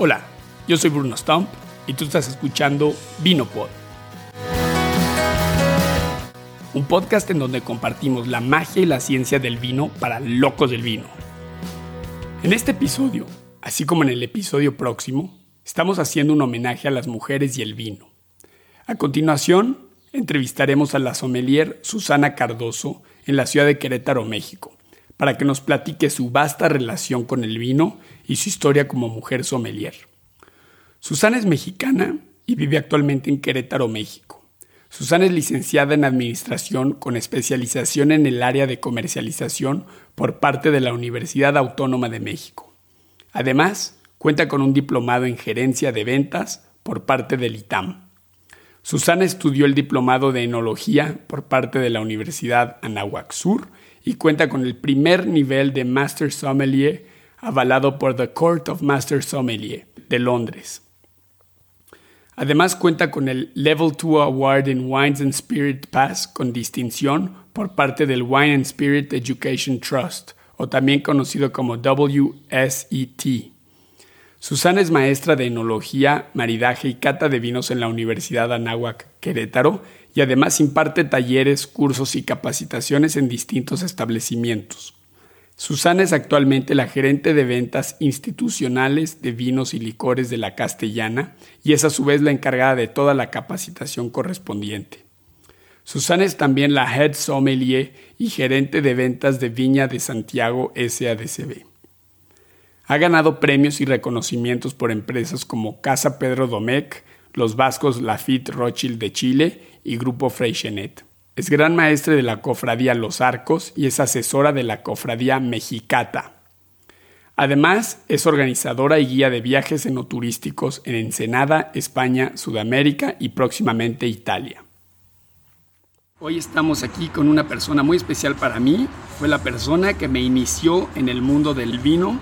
Hola, yo soy Bruno Stump y tú estás escuchando Vinopod. Un podcast en donde compartimos la magia y la ciencia del vino para locos del vino. En este episodio, así como en el episodio próximo, estamos haciendo un homenaje a las mujeres y el vino. A continuación, entrevistaremos a la sommelier Susana Cardoso en la ciudad de Querétaro, México, para que nos platique su vasta relación con el vino y su historia como mujer sommelier. Susana es mexicana y vive actualmente en Querétaro, México. Susana es licenciada en Administración con especialización en el área de comercialización por parte de la Universidad Autónoma de México. Además, cuenta con un diplomado en Gerencia de Ventas por parte del ITAM. Susana estudió el diplomado de Enología por parte de la Universidad Anáhuac Sur y cuenta con el primer nivel de Master Sommelier avalado por The Court of Master Sommelier de Londres. Además cuenta con el Level 2 Award in Wines and Spirit Pass con distinción por parte del Wine and Spirit Education Trust, o también conocido como WSET. Susana es maestra de enología, maridaje y cata de vinos en la Universidad Anáhuac Querétaro y además imparte talleres, cursos y capacitaciones en distintos establecimientos. Susana es actualmente la gerente de ventas institucionales de vinos y licores de la Castellana y es a su vez la encargada de toda la capacitación correspondiente. Susana es también la head sommelier y gerente de ventas de Viña de Santiago SADCB. Ha ganado premios y reconocimientos por empresas como Casa Pedro Domecq, los vascos Lafitte Rothschild de Chile y Grupo Freixenet. Es gran maestre de la cofradía Los Arcos y es asesora de la cofradía Mexicata. Además, es organizadora y guía de viajes enoturísticos en Ensenada, España, Sudamérica y próximamente Italia. Hoy estamos aquí con una persona muy especial para mí. Fue la persona que me inició en el mundo del vino,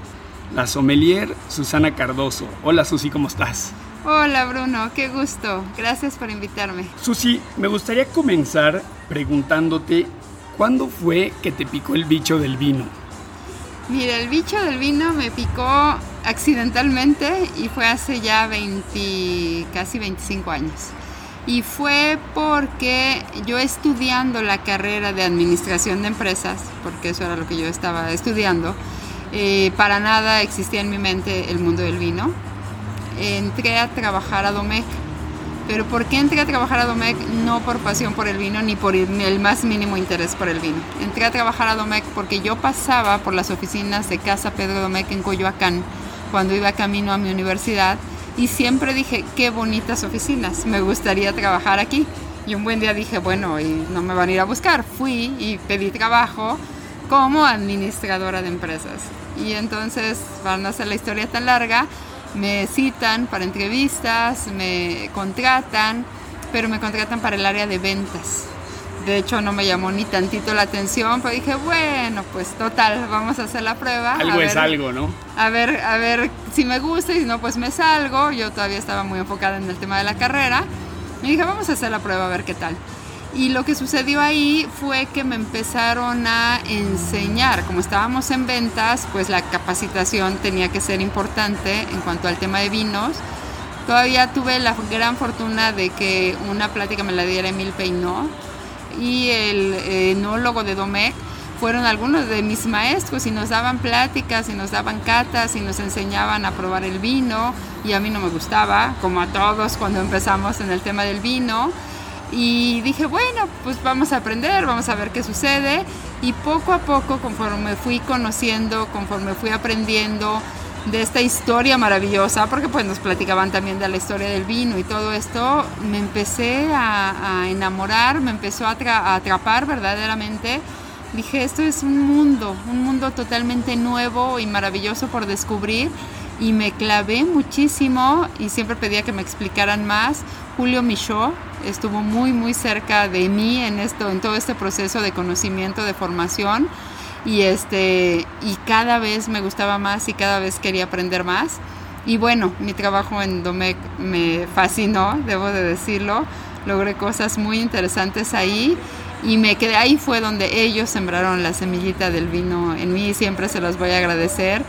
la sommelier Susana Cardoso. Hola Susi, ¿cómo estás? Hola Bruno, qué gusto. Gracias por invitarme. Susi, me gustaría comenzar preguntándote, ¿cuándo fue que te picó el bicho del vino? Mira, el bicho del vino me picó accidentalmente y fue hace ya 20, casi 25 años. Y fue porque yo estudiando la carrera de administración de empresas, porque eso era lo que yo estaba estudiando, eh, para nada existía en mi mente el mundo del vino entré a trabajar a Domecq. Pero ¿por qué entré a trabajar a Domecq? No por pasión por el vino ni por el más mínimo interés por el vino. Entré a trabajar a Domecq porque yo pasaba por las oficinas de Casa Pedro Domecq en Coyoacán cuando iba camino a mi universidad y siempre dije, qué bonitas oficinas, me gustaría trabajar aquí. Y un buen día dije, bueno, y no me van a ir a buscar. Fui y pedí trabajo como administradora de empresas. Y entonces, para no hacer la historia tan larga, me citan para entrevistas, me contratan, pero me contratan para el área de ventas. De hecho, no me llamó ni tantito la atención, pero dije, bueno, pues total, vamos a hacer la prueba. Algo es algo, ¿no? A ver, a ver si me gusta y si no, pues me salgo. Yo todavía estaba muy enfocada en el tema de la carrera. Y dije, vamos a hacer la prueba a ver qué tal. Y lo que sucedió ahí fue que me empezaron a enseñar, como estábamos en ventas, pues la capacitación tenía que ser importante en cuanto al tema de vinos. Todavía tuve la gran fortuna de que una plática me la diera Emil Peinó y el enólogo de Domecq. Fueron algunos de mis maestros y nos daban pláticas y nos daban catas y nos enseñaban a probar el vino y a mí no me gustaba, como a todos cuando empezamos en el tema del vino y dije, bueno, pues vamos a aprender, vamos a ver qué sucede. Y poco a poco, conforme fui conociendo, conforme fui aprendiendo de esta historia maravillosa, porque pues nos platicaban también de la historia del vino y todo esto, me empecé a, enamorar, me empezó a, a atrapar verdaderamente. Dije, esto es un mundo, un mundo totalmente nuevo y maravilloso por descubrir y me clavé muchísimo y siempre pedía que me explicaran más. Julio Michaud estuvo muy muy cerca de mí en esto en todo este proceso de conocimiento, de formación y este y cada vez me gustaba más y cada vez quería aprender más. Y bueno, mi trabajo en Domec me fascinó, debo de decirlo. Logré cosas muy interesantes ahí y me quedé ahí fue donde ellos sembraron la semillita del vino en mí siempre se los voy a agradecer.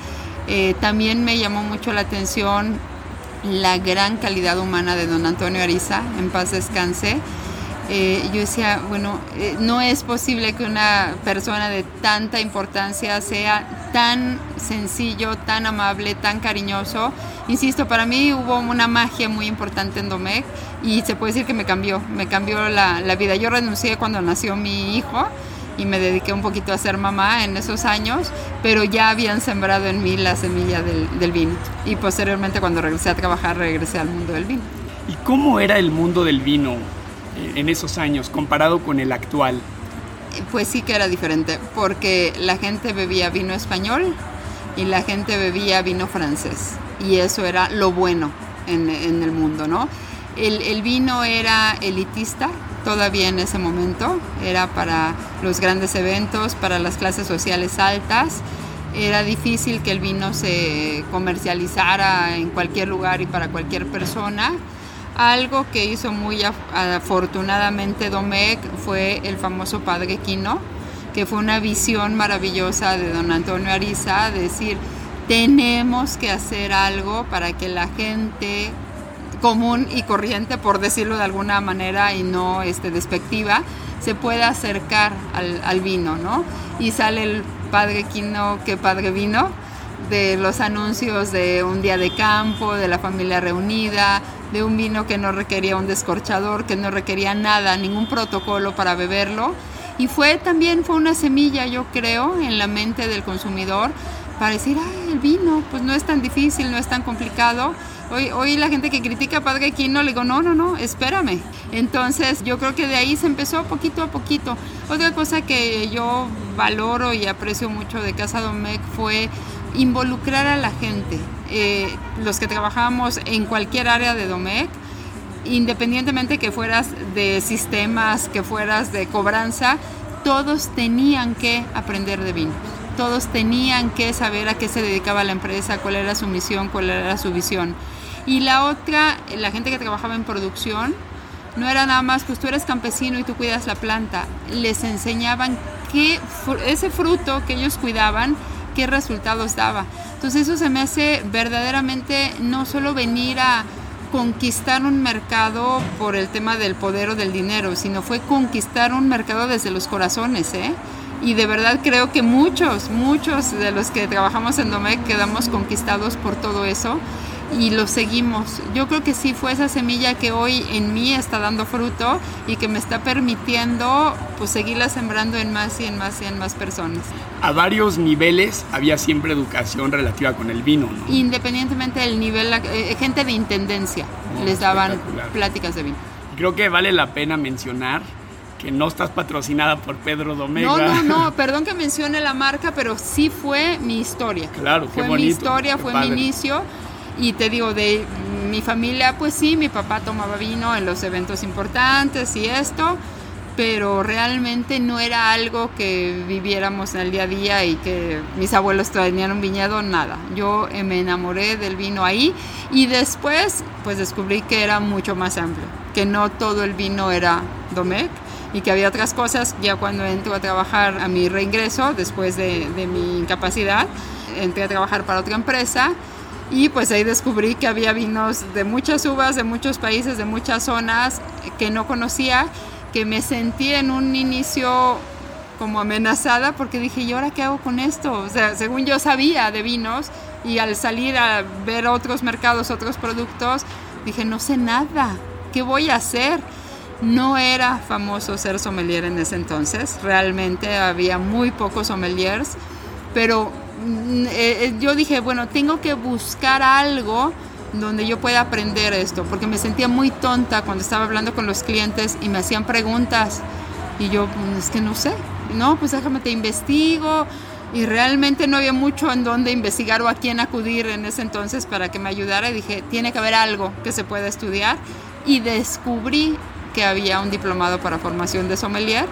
Eh, también me llamó mucho la atención la gran calidad humana de don Antonio Ariza, en paz descanse. Eh, yo decía, bueno, eh, no es posible que una persona de tanta importancia sea tan sencillo, tan amable, tan cariñoso. Insisto, para mí hubo una magia muy importante en Domecq y se puede decir que me cambió, me cambió la, la vida. Yo renuncié cuando nació mi hijo y me dediqué un poquito a ser mamá en esos años, pero ya habían sembrado en mí la semilla del, del vino. Y posteriormente cuando regresé a trabajar, regresé al mundo del vino. ¿Y cómo era el mundo del vino en esos años comparado con el actual? Pues sí que era diferente, porque la gente bebía vino español y la gente bebía vino francés. Y eso era lo bueno en, en el mundo, ¿no? El, vino era elitista todavía en ese momento, era para los grandes eventos, para las clases sociales altas. Era difícil que el vino se comercializara en cualquier lugar y para cualquier persona. Algo que hizo muy afortunadamente Domecq fue el famoso Padre Quino, que fue una visión maravillosa de don Antonio Ariza, de decir, tenemos que hacer algo para que la gente común y corriente, por decirlo de alguna manera y no este, despectiva, se pueda acercar al, vino, ¿no? Y sale el Padre Quino, que Padre Vino, de los anuncios de un día de campo, de la familia reunida, de un vino que no requería un descorchador, que no requería nada, ningún protocolo para beberlo. Y fue también fue una semilla, yo creo, en la mente del consumidor para decir, el vino, pues no es tan difícil, no es tan complicado. Hoy, hoy la gente que critica a Padre Quino le digo, no, no, no, espérame. Entonces yo creo que de ahí se empezó poquito a poquito. Otra cosa que yo valoro y aprecio mucho de Casa Domecq fue involucrar a la gente. Eh, los que trabajamos en cualquier área de Domecq, independientemente que fueras de sistemas, que fueras de cobranza, todos tenían que aprender de vino. Todos tenían que saber a qué se dedicaba la empresa, cuál era su misión, cuál era su visión. Y la otra, la gente que trabajaba en producción, no era nada más, pues tú eres campesino y tú cuidas la planta. Les enseñaban que ese fruto que ellos cuidaban, qué resultados daba. Entonces eso se me hace verdaderamente no solo venir a conquistar un mercado por el tema del poder o del dinero, sino fue conquistar un mercado desde los corazones, ¿eh? Y de verdad creo que muchos, muchos de los que trabajamos en Domecq quedamos conquistados por todo eso y lo seguimos. Yo creo que sí fue esa semilla que hoy en mí está dando fruto y que me está permitiendo pues seguirla sembrando en más y en más y en más personas. A varios niveles había siempre educación relativa con el vino, ¿no? Independientemente del nivel, eh, gente de intendencia oh, les daban pláticas de vino. Creo que vale la pena mencionar que no estás patrocinada por Pedro Domega. No, no, no, perdón que mencione la marca, pero sí fue mi historia. Claro, fue qué bonito, mi historia, fue padre. mi inicio y te digo, de mi familia, pues sí, mi papá tomaba vino en los eventos importantes y esto, pero realmente no era algo que viviéramos en el día a día y que mis abuelos tenían un viñedo, nada. Yo me enamoré del vino ahí y después pues descubrí que era mucho más amplio, que no todo el vino era Domecq y que había otras cosas ya cuando entro a trabajar a mi reingreso después de, de mi incapacidad, entré a trabajar para otra empresa y pues ahí descubrí que había vinos de muchas uvas, de muchos países, de muchas zonas que no conocía, que me sentí en un inicio como amenazada porque dije, ¿y ahora qué hago con esto? O sea, según yo sabía de vinos y al salir a ver otros mercados, otros productos, dije, no sé nada, ¿qué voy a hacer? No era famoso ser sommelier en ese entonces, realmente había muy pocos sommeliers, pero eh, yo dije, bueno, tengo que buscar algo donde yo pueda aprender esto, porque me sentía muy tonta cuando estaba hablando con los clientes y me hacían preguntas. Y yo, pues, es que no sé, no, pues déjame te investigo y realmente no había mucho en dónde investigar o a quién acudir en ese entonces para que me ayudara. Y dije, tiene que haber algo que se pueda estudiar. Y descubrí que había un diplomado para formación de sommelier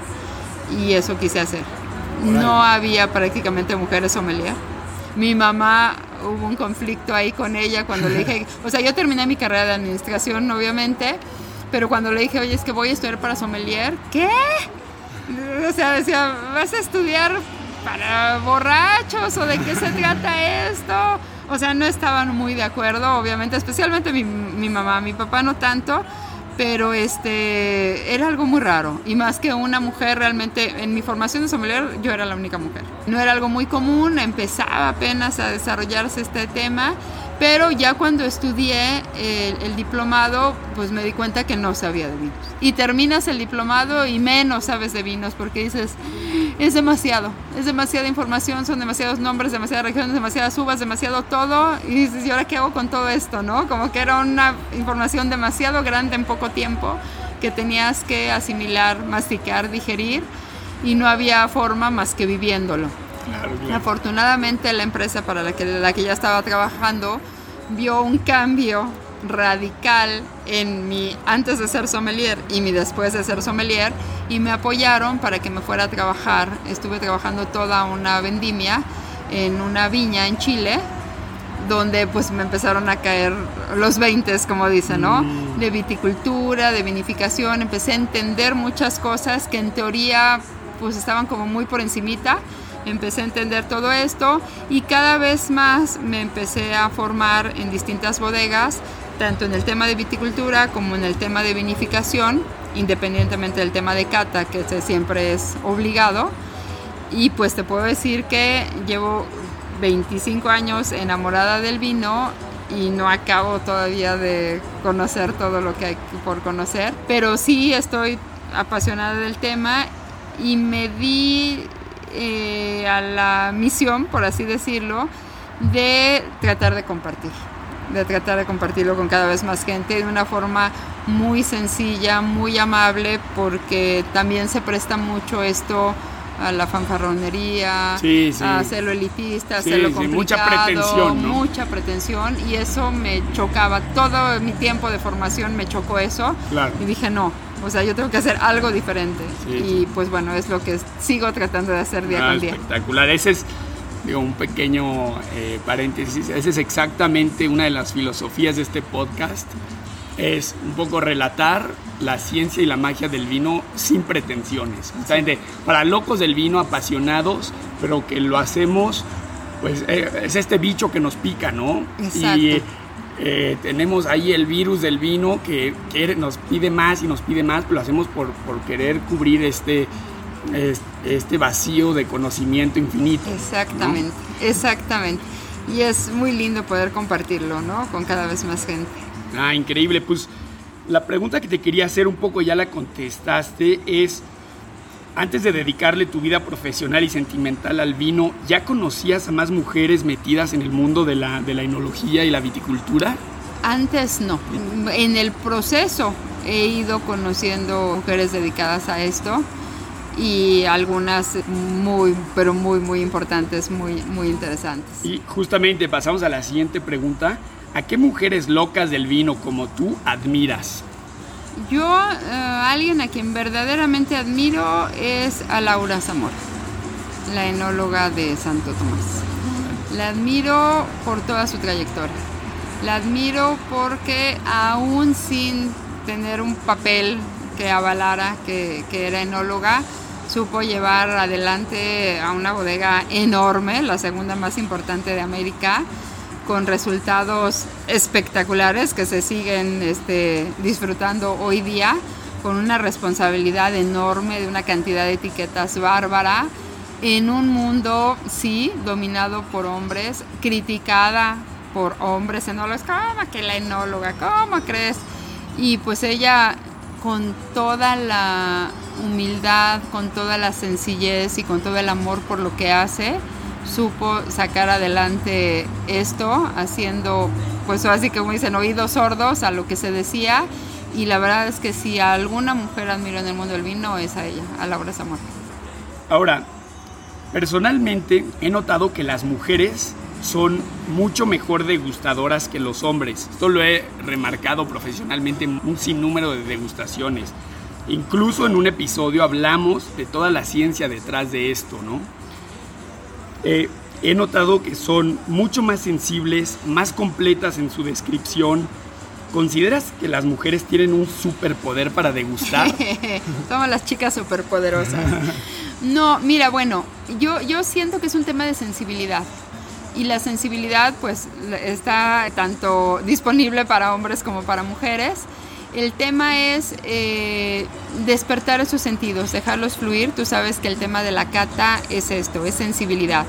y eso quise hacer. No había prácticamente mujeres sommelier. Mi mamá hubo un conflicto ahí con ella cuando le dije, o sea, yo terminé mi carrera de administración, obviamente, pero cuando le dije, oye, es que voy a estudiar para sommelier, ¿qué? O sea, decía, ¿vas a estudiar para borrachos o de qué se trata esto? O sea, no estaban muy de acuerdo, obviamente, especialmente mi, mi mamá, mi papá no tanto, pero este era algo muy raro. Y más que una mujer realmente en mi formación de sommelier yo era la única mujer. No era algo muy común empezaba apenas a desarrollarse este tema pero ya cuando estudié el, diplomado, pues me di cuenta que no sabía de vinos. Y terminas el diplomado y menos sabes de vinos porque dices, es demasiado, es demasiada información, son demasiados nombres, demasiadas regiones, demasiadas uvas, demasiado todo. Y dices, ¿y ahora qué hago con todo esto? ¿no? Como que era una información demasiado grande en poco tiempo que tenías que asimilar, masticar, digerir y no había forma más que viviéndolo. Afortunadamente la empresa para la que, la que ya estaba trabajando vio un cambio radical en mi antes de ser sommelier y mi después de ser sommelier y me apoyaron para que me fuera a trabajar. Estuve trabajando toda una vendimia en una viña en Chile donde pues me empezaron a caer los 20, como dicen, ¿no? Mm. De viticultura, de vinificación, empecé a entender muchas cosas que en teoría pues estaban como muy por encimita empecé a entender todo esto y cada vez más me empecé a formar en distintas bodegas, tanto en el tema de viticultura como en el tema de vinificación, independientemente del tema de cata, que siempre es obligado. Y pues te puedo decir que llevo 25 años enamorada del vino y no acabo todavía de conocer todo lo que hay por conocer, pero sí estoy apasionada del tema y me di eh, a la misión, por así decirlo, de tratar de compartir, de tratar de compartirlo con cada vez más gente de una forma muy sencilla, muy amable, porque también se presta mucho esto a la fanfarronería, a hacerlo elitista, a hacerlo complicado, mucha pretensión, mucha pretensión y eso me chocaba. Todo mi tiempo de formación me chocó eso. Y dije no, o sea, yo tengo que hacer algo diferente. y pues bueno, es lo que sigo tratando de hacer día ah, con día. Espectacular. Ese es digo, un pequeño eh, paréntesis. Esa es exactamente una de las filosofías de este podcast. Es un poco relatar la ciencia y la magia del vino sin pretensiones. Para locos del vino, apasionados, pero que lo hacemos, pues eh, es este bicho que nos pica, ¿no? Exacto. Eh, tenemos ahí el virus del vino que, nos pide más y nos pide más, pero lo hacemos por, querer cubrir este, este vacío de conocimiento infinito. Exactamente, exactamente. Y es muy lindo poder compartirlo, ¿no? Con cada vez más gente. Ah, increíble. Pues la pregunta que te quería hacer un poco ya la contestaste es antes de dedicarle tu vida profesional y sentimental al vino, ¿ya conocías a más mujeres metidas en el mundo de la, de la enología y la viticultura? Antes no. En el proceso he ido conociendo mujeres dedicadas a esto y algunas muy, pero muy, muy importantes, muy, muy interesantes. Y justamente pasamos a la siguiente pregunta. ¿A qué mujeres locas del vino como tú admiras? Yo, eh, alguien a quien verdaderamente admiro es a Laura Zamora, la enóloga de Santo Tomás. La admiro por toda su trayectoria. La admiro porque aún sin tener un papel que avalara que, que era enóloga, supo llevar adelante a una bodega enorme, la segunda más importante de América, con resultados espectaculares que se siguen este, disfrutando hoy día, con una responsabilidad enorme de una cantidad de etiquetas bárbara, en un mundo, sí, dominado por hombres, criticada por hombres enólogos, ¿cómo que la enóloga? ¿Cómo crees? Y pues ella con toda la humildad, con toda la sencillez y con todo el amor por lo que hace, supo sacar adelante esto, haciendo, pues así como dicen, oídos sordos a lo que se decía. Y la verdad es que si alguna mujer admiro en el mundo del vino es a ella, a Laura Zamora. Ahora, personalmente he notado que las mujeres son mucho mejor degustadoras que los hombres. Esto lo he remarcado profesionalmente en un sinnúmero de degustaciones. Incluso en un episodio hablamos de toda la ciencia detrás de esto, ¿no? Eh, he notado que son mucho más sensibles, más completas en su descripción, ¿consideras que las mujeres tienen un superpoder para degustar? Somos las chicas superpoderosas. No, mira, bueno, yo, yo siento que es un tema de sensibilidad. Y la sensibilidad pues está tanto disponible para hombres como para mujeres. El tema es eh, despertar esos sentidos, dejarlos fluir. Tú sabes que el tema de la cata es esto, es sensibilidad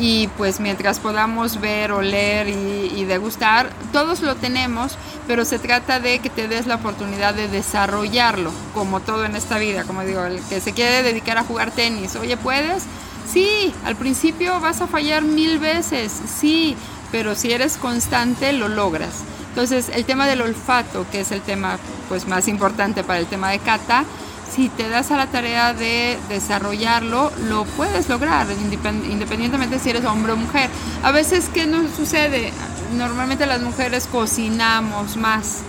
y pues mientras podamos ver, oler y, y, degustar, todos lo tenemos, pero se trata de que te des la oportunidad de desarrollarlo, como todo en esta vida, como digo, el que se quiere dedicar a jugar tenis, oye, ¿puedes? Sí, al principio vas a fallar mil veces, sí, pero si eres constante lo logras. Entonces, el tema del olfato, que es el tema pues más importante para el tema de cata, si te das a la tarea de desarrollarlo, lo puedes lograr, independientemente si eres hombre o mujer. A veces, ¿qué nos sucede? Normalmente las mujeres cocinamos más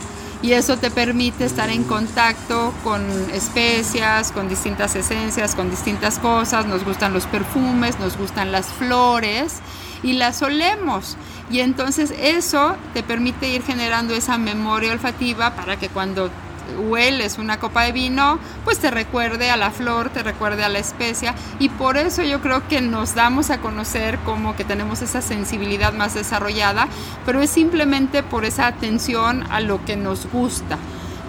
y eso te permite estar en contacto con especias, con distintas esencias, con distintas cosas. Nos gustan los perfumes, nos gustan las flores y las olemos. Y entonces eso te permite ir generando esa memoria olfativa para que cuando hueles una copa de vino, pues te recuerde a la flor, te recuerde a la especia y por eso yo creo que nos damos a conocer como que tenemos esa sensibilidad más desarrollada, pero es simplemente por esa atención a lo que nos gusta.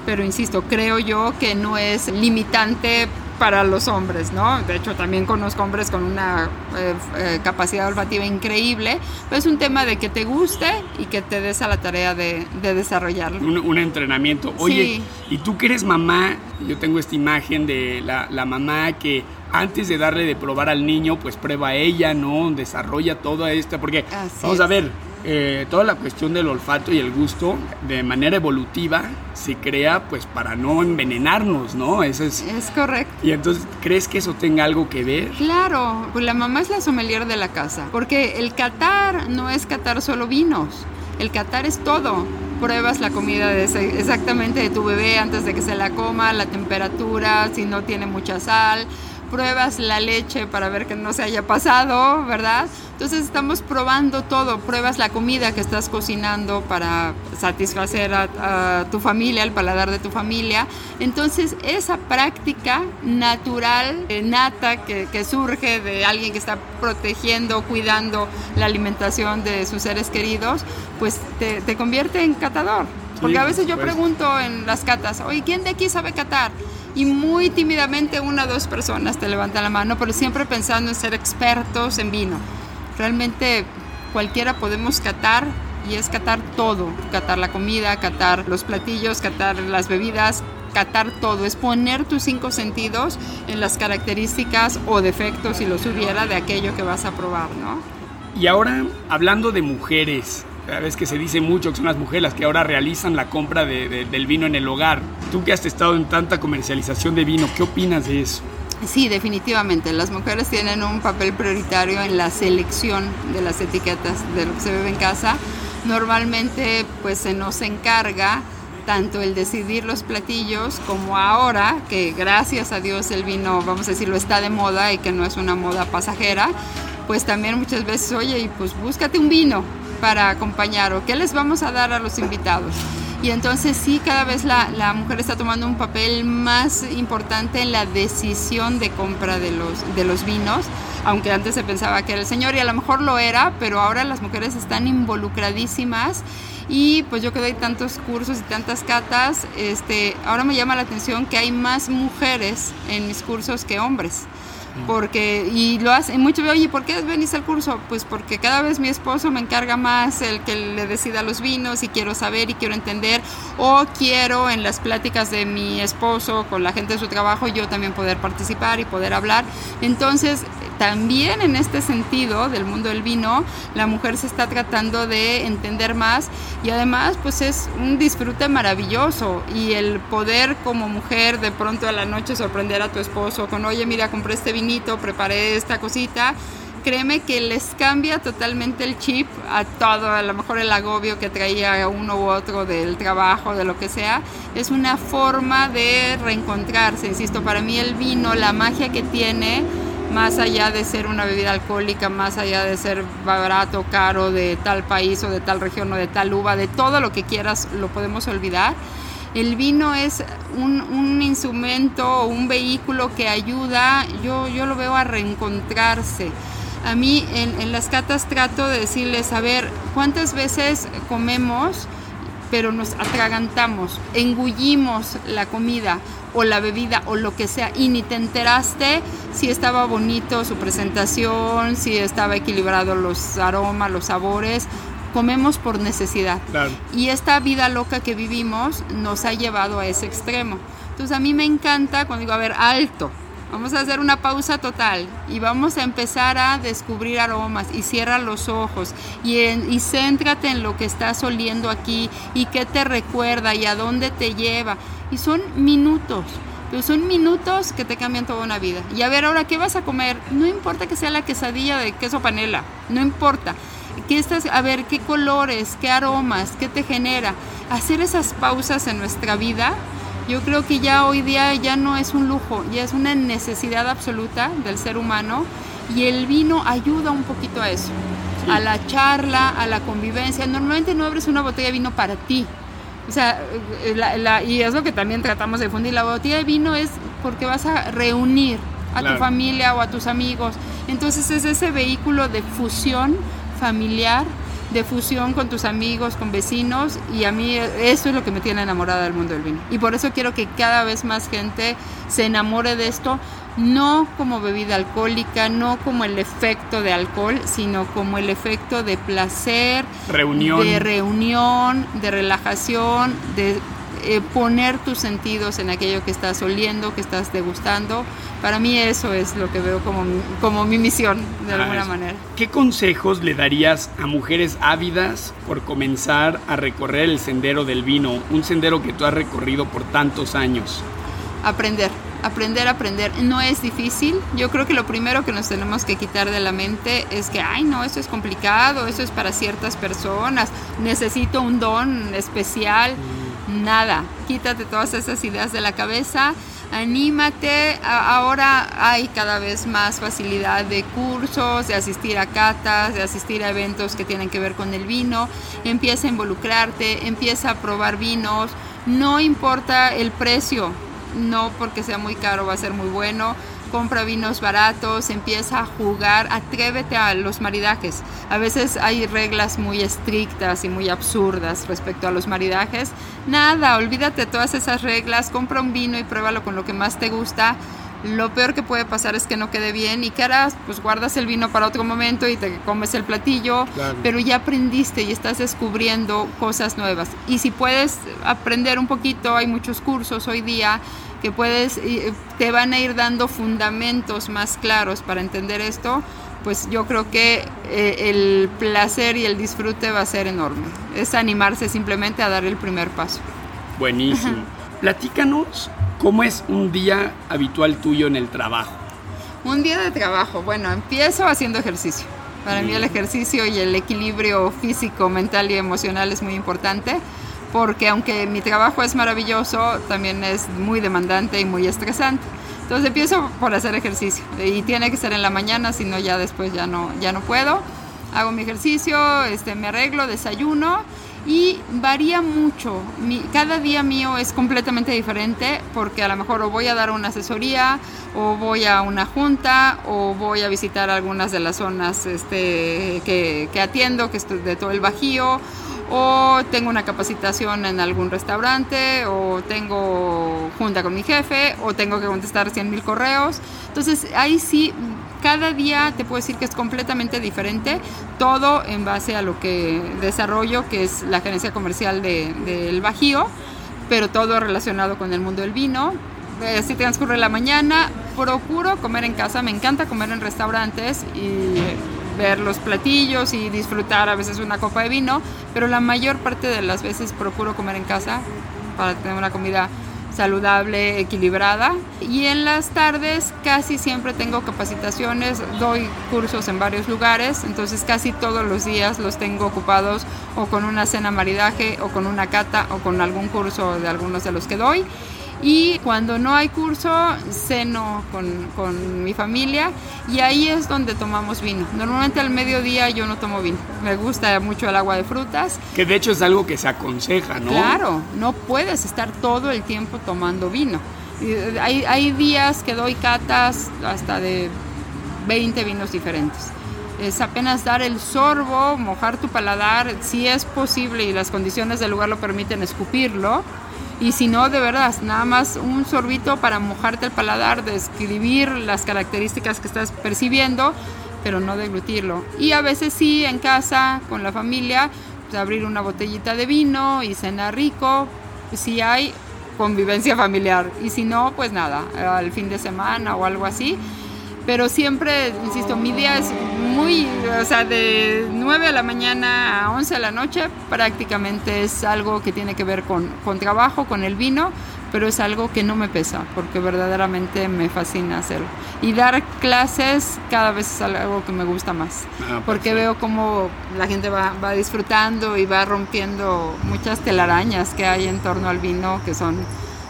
Pero insisto, creo yo que no es limitante para los hombres, ¿no? De hecho, también conozco hombres con una eh, eh, capacidad olfativa increíble, pero es un tema de que te guste y que te des a la tarea de, desarrollarlo. Un, entrenamiento. Oye, y tú que eres mamá, yo tengo esta imagen de la, la mamá que antes de darle de probar al niño, pues prueba ella, ¿no? Desarrolla toda esta, porque vamos a ver, eh, toda la cuestión del olfato y el gusto de manera evolutiva se crea pues para no envenenarnos, ¿no? Eso es, es correcto. Y entonces, ¿crees que eso tenga algo que ver? Claro, pues la mamá es la sommelier de la casa, porque el catar no es catar solo vinos, el catar es todo. Pruebas la comida de exactamente de tu bebé antes de que se la coma, la temperatura, si no tiene mucha sal, pruebas la leche para ver que no se haya pasado, ¿verdad? Entonces estamos probando todo, pruebas la comida que estás cocinando para satisfacer a, tu familia, el paladar de tu familia. Entonces esa práctica natural, eh, nata, que, surge de alguien que está protegiendo, cuidando la alimentación de sus seres queridos, pues te, convierte en catador. Porque a veces yo pregunto en las catas, oye, ¿quién de aquí sabe catar? y muy tímidamente una o dos personas te levantan la mano, pero siempre pensando en ser expertos en vino. Realmente cualquiera podemos catar y es catar todo, catar la comida, catar los platillos, catar las bebidas, catar todo, es poner tus cinco sentidos en las características o defectos, si los hubiera, de aquello que vas a probar, ¿no? Y ahora, hablando de mujeres, vez que se dice mucho que son las mujeres las que ahora realizan la compra del vino en el hogar. Tú que has estado en tanta comercialización de vino, ¿qué opinas de eso? Sí, definitivamente. Las mujeres tienen un papel prioritario en la selección de las etiquetas de lo que se bebe en casa. Normalmente pues se nos encarga tanto el decidir los platillos como ahora, que gracias a Dios el vino, vamos a decirlo, está de moda y que no es una moda pasajera, pues también muchas veces, oye, y pues búscate un vino, para acompañar o qué les vamos a dar a los invitados. Y entonces sí, cada vez la, la, mujer está tomando un papel más importante en la decisión de compra de los, de los vinos, aunque antes se pensaba que era el señor y a lo mejor lo era, pero ahora las mujeres están involucradísimas y pues yo que doy tantos cursos y tantas catas, este, ahora me llama la atención que hay más mujeres en mis cursos que hombres porque y lo hace mucho oye ¿por qué venís al curso? pues porque cada vez mi esposo me encarga más el que le decida los vinos y quiero saber y quiero entender o quiero en las pláticas de mi esposo con la gente de su trabajo yo también poder participar y poder hablar entonces también en este sentido del mundo del vino, la mujer se está tratando de entender más y además pues es un disfrute maravilloso y el poder como mujer de pronto a la noche sorprender a tu esposo con, oye, mira, compré este vinito, preparé esta cosita, créeme que les cambia totalmente el chip a todo, a lo mejor el agobio que traía uno u otro del trabajo, de lo que sea. Es una forma de reencontrarse, insisto, para mí el vino, la magia que tiene más allá de ser una bebida alcohólica, más allá de ser barato, caro, de tal país o de tal región o de tal uva, de todo lo que quieras, lo podemos olvidar. El vino es un, instrumento o un vehículo que ayuda, yo, yo lo veo a reencontrarse. A mí en, en las catas trato de decirles, a ver, ¿cuántas veces comemos? pero nos atragantamos, engullimos la comida o la bebida o lo que sea y ni te enteraste si estaba bonito su presentación, si estaba equilibrado los aromas, los sabores. Comemos por necesidad. Y esta vida loca que vivimos nos ha llevado a ese extremo. Entonces a mí me encanta cuando digo, a ver, alto, Vamos a hacer una pausa total y vamos a empezar a descubrir aromas y cierra los ojos y, y céntrate en lo que estás oliendo aquí y qué te recuerda y a dónde te lleva. Y son minutos, pero son minutos que te cambian toda una vida. Y a ver, ahora, ¿qué vas a comer? No importa que sea la quesadilla de queso panela, no importa. ¿Qué estás, a ver, qué colores, qué aromas, qué te genera. Hacer esas pausas en nuestra vida yo creo que ya hoy día ya no es un lujo, ya es una necesidad absoluta del ser humano y el vino ayuda un poquito a eso, a la charla, a la convivencia. Normalmente no abres una botella de vino para ti. O sea, eh, y es lo que también tratamos de difundir. La botella de vino es porque vas a reunir a tu familia o a tus amigos. Entonces es ese vehículo de fusión familiar de fusión con tus amigos, con vecinos y a mí eso es lo que me tiene enamorada del mundo del vino. Y por eso quiero que cada vez más gente se enamore de esto, no como bebida alcohólica, no como el efecto de alcohol, sino como el efecto de placer, reunión. de reunión, de relajación, de eh, poner tus sentidos en aquello que estás oliendo, que estás degustando. Para mí eso es lo que veo como, como mi misión, de alguna manera. ¿Qué consejos le darías a mujeres ávidas por comenzar a recorrer el sendero del vino, un sendero que tú has recorrido por tantos años? Aprender, aprender, aprender. No es difícil. Yo creo que lo primero que nos tenemos que quitar de la mente es que, ay, no, eso es complicado, eso es para ciertas personas, necesito un don especial. Nada. Quítate todas esas ideas de la cabeza, anímate. ahora hay cada vez más facilidad de cursos, de asistir a catas, de asistir a eventos que tienen que ver con el vino. Empieza a involucrarte, empieza a probar vinos. No importa el precio, no porque sea muy caro va a ser muy bueno compra vinos baratos, empieza a jugar, atrévete a los maridajes. A veces hay reglas muy estrictas y muy absurdas respecto a los maridajes. Nada, olvídate todas esas reglas, compra un vino y pruébalo con lo que más te gusta. Lo peor que puede pasar es que no quede bien y que harás, pues guardas el vino para otro momento y te comes el platillo, pero ya aprendiste y estás descubriendo cosas nuevas. Y si puedes aprender un poquito, hay muchos cursos hoy día que puedes, te van a ir dando fundamentos más claros para entender esto, pues yo creo que eh, el placer y el disfrute va a ser enorme. Es animarse simplemente a dar el primer paso. Buenísimo. Platícanos cómo es un día habitual tuyo en el trabajo. Un día de trabajo, bueno, empiezo haciendo ejercicio. Para mí el ejercicio y el equilibrio físico, mental y emocional es muy importante porque aunque mi trabajo es maravilloso, también es muy demandante y muy estresante. Entonces empiezo por hacer ejercicio y tiene que ser en la mañana, si no ya después ya no, ya no puedo. Hago mi ejercicio, este, me arreglo, desayuno y varía mucho. cada día mío es completamente diferente porque a lo mejor o voy a dar una asesoría o voy a una junta o voy a visitar algunas de las zonas este, que, que atiendo, que es de todo el Bajío o tengo una capacitación en algún restaurante, o tengo junta con mi jefe, o tengo que contestar 100 mil correos. Entonces ahí sí, cada día te puedo decir que es completamente diferente, todo en base a lo que desarrollo, que es la gerencia comercial del de, Bajío, pero todo relacionado con el mundo del vino. Así transcurre la mañana, procuro comer en casa, me encanta comer en restaurantes y ver los platillos y disfrutar a veces una copa de vino, pero la mayor parte de las veces procuro comer en casa para tener una comida saludable, equilibrada. Y en las tardes casi siempre tengo capacitaciones, doy cursos en varios lugares, entonces casi todos los días los tengo ocupados o con una cena maridaje o con una cata o con algún curso de algunos de los que doy. Y cuando no hay curso, ceno con, con, mi familia y ahí es donde tomamos vino. Normalmente al mediodía yo no tomo vino. Me gusta mucho el agua de frutas. Que de hecho es algo que se aconseja, ¿no? Claro, no puedes estar todo el tiempo tomando vino. Hay, hay días que doy catas hasta de 20 vinos diferentes es apenas dar el sorbo, mojar tu paladar, si es posible y las condiciones del lugar lo permiten, escupirlo. Y si no, de verdad, nada más un sorbito para mojarte el paladar, describir las características que estás percibiendo, pero no deglutirlo. Y a veces sí, en casa, con la familia, pues abrir una botellita de vino y cenar rico, si hay convivencia familiar. Y si no, pues nada, al fin de semana o algo así pero siempre, insisto, mi día es muy, o sea, de 9 de la mañana a 11 de la noche prácticamente es algo que tiene que ver con, con trabajo, con el vino, pero es algo que no me pesa, porque verdaderamente me fascina hacerlo. Y dar clases cada vez es algo que me gusta más, ah, porque veo cómo la gente va, va disfrutando y va rompiendo muchas telarañas que hay en torno al vino que son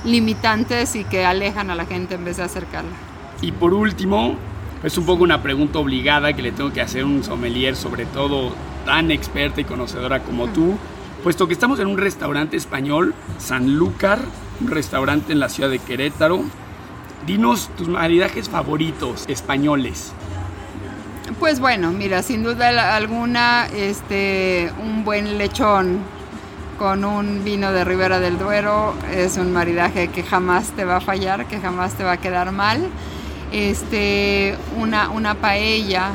limitantes y que alejan a la gente en vez de acercarla. Y por último, es un poco una pregunta obligada que le tengo que hacer a un sommelier, sobre todo tan experta y conocedora como tú, puesto que estamos en un restaurante español, Sanlúcar, un restaurante en la ciudad de Querétaro. Dinos tus maridajes favoritos españoles. Pues bueno, mira, sin duda alguna, este, un buen lechón con un vino de Ribera del Duero es un maridaje que jamás te va a fallar, que jamás te va a quedar mal este, una, una paella,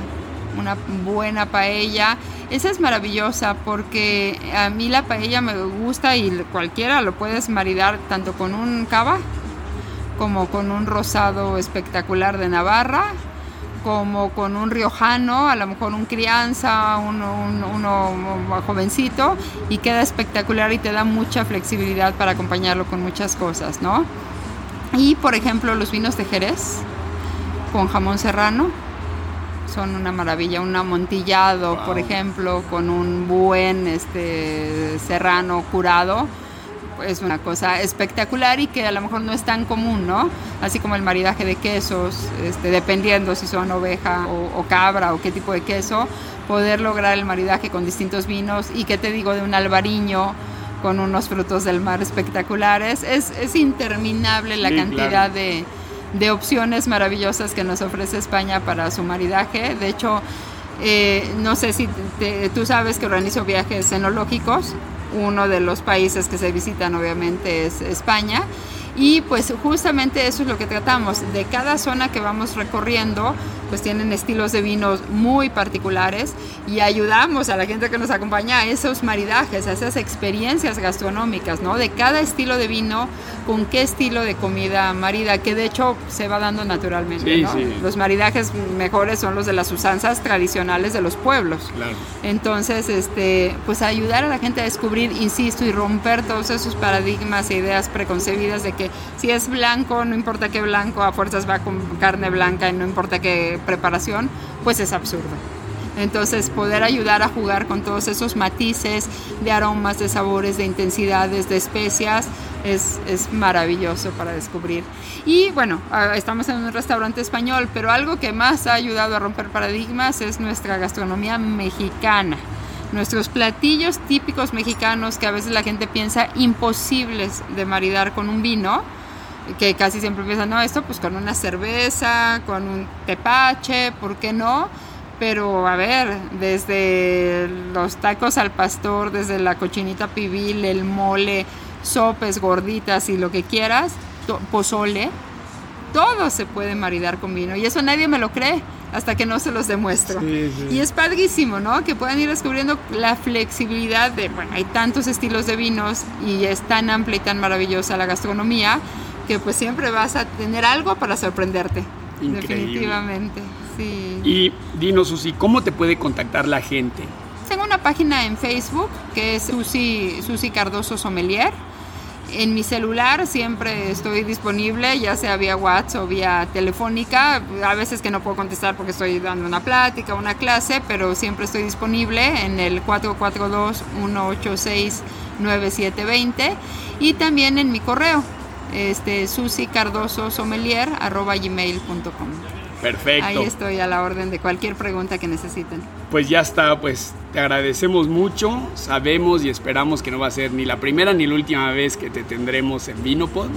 una buena paella. Esa es maravillosa porque a mí la paella me gusta y cualquiera lo puedes maridar tanto con un cava como con un rosado espectacular de Navarra, como con un riojano, a lo mejor un crianza, uno, uno, jovencito, y queda espectacular y te da mucha flexibilidad para acompañarlo con muchas cosas, ¿no? Y por ejemplo los vinos de Jerez, con jamón serrano. Son una maravilla, un amontillado, por ejemplo, con un buen este, serrano curado. Es una cosa espectacular y que a lo mejor no es tan común, ¿no? Así como el maridaje de quesos, este, dependiendo si son oveja o, cabra o qué tipo de queso, poder lograr el maridaje con distintos vinos y que te digo de un albariño, con unos frutos del mar espectaculares. Es, es interminable la cantidad de, de opciones maravillosas que nos ofrece España para su maridaje. De hecho, eh, no sé si tú sabes que organizo viajes enológicos. Uno de los países que se visitan obviamente es España y pues justamente eso es lo que tratamos. De cada zona que vamos recorriendo, pues tienen estilos de vinos muy particulares y ayudamos a la gente que nos acompaña a esos maridajes, a esas experiencias gastronómicas, ¿no? De cada estilo de vino, con qué estilo de comida marida, que de hecho se va dando naturalmente, ¿no? Los maridajes mejores son los de las usanzas tradicionales de los pueblos. Claro. Entonces, este, pues ayudar a la gente a descubrir, insisto, y romper todos esos paradigmas e ideas preconcebidas de que si es blanco, no importa qué blanco, a fuerzas va con carne blanca y no importa qué preparación, pues es absurdo. Entonces, poder ayudar a jugar con todos esos matices de aromas, de sabores, de intensidades, de especias, es, es, maravilloso para descubrir. Y bueno, estamos en un restaurante español, pero algo que más ha ayudado a romper paradigmas es nuestra gastronomía mexicana. Nuestros platillos típicos mexicanos que a veces la gente piensa imposibles de maridar con un vino, que casi siempre piensan, no, esto pues con una cerveza, con un tepache, ¿por qué no? Pero a ver, desde los tacos al pastor, desde la cochinita pibil, el mole, sopes, gorditas y lo que quieras, pozole, todo se puede maridar con vino y eso nadie me lo cree hasta que no se los demuestro. Y es padrísimo, ¿no? Que puedan ir descubriendo la flexibilidad de, bueno, hay tantos estilos de vinos y es tan amplia y tan maravillosa la gastronomía que pues siempre vas a tener algo para sorprenderte. Definitivamente, sí. Y dinos, Susi, ¿cómo te puede contactar la gente? Tengo una página en Facebook que es Susi, Susi Cardoso Sommelier en mi celular siempre estoy disponible, ya sea vía WhatsApp o vía telefónica. A veces que no puedo contestar porque estoy dando una plática, una clase, pero siempre estoy disponible en el 442-186-9720 y también en mi correo este, gmail.com Perfecto. Ahí estoy a la orden de cualquier pregunta que necesiten. Pues ya está, pues te agradecemos mucho. Sabemos y esperamos que no va a ser ni la primera ni la última vez que te tendremos en Vinopod.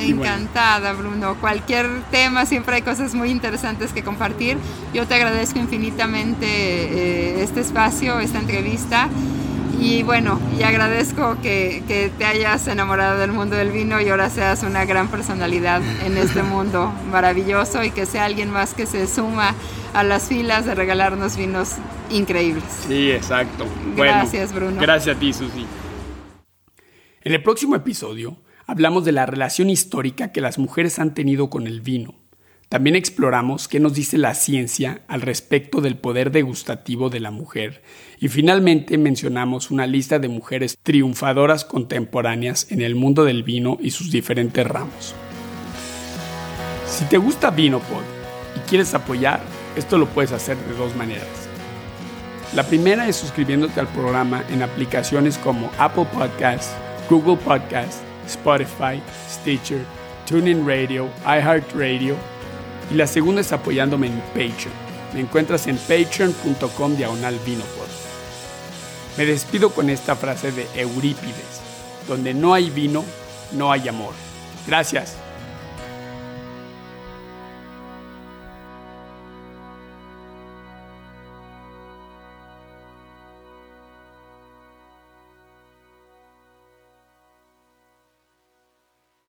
Encantada, Bruno. Cualquier tema, siempre hay cosas muy interesantes que compartir. Yo te agradezco infinitamente eh, este espacio, esta entrevista. Y bueno, y agradezco que, que, te hayas enamorado del mundo del vino y ahora seas una gran personalidad en este mundo maravilloso y que sea alguien más que se suma a las filas de regalarnos vinos increíbles. Sí, exacto. Gracias, Bruno. Gracias a ti, Susi. En el próximo episodio hablamos de la relación histórica que las mujeres han tenido con el vino también exploramos qué nos dice la ciencia al respecto del poder degustativo de la mujer y finalmente mencionamos una lista de mujeres triunfadoras contemporáneas en el mundo del vino y sus diferentes ramos. Si te gusta VinoPod y quieres apoyar, esto lo puedes hacer de dos maneras. La primera es suscribiéndote al programa en aplicaciones como Apple Podcasts, Google Podcasts, Spotify, Stitcher, TuneIn Radio, iHeartRadio y la segunda es apoyándome en Patreon. Me encuentras en patreon.com diagonal vinopod. Me despido con esta frase de Eurípides, donde no hay vino, no hay amor. Gracias.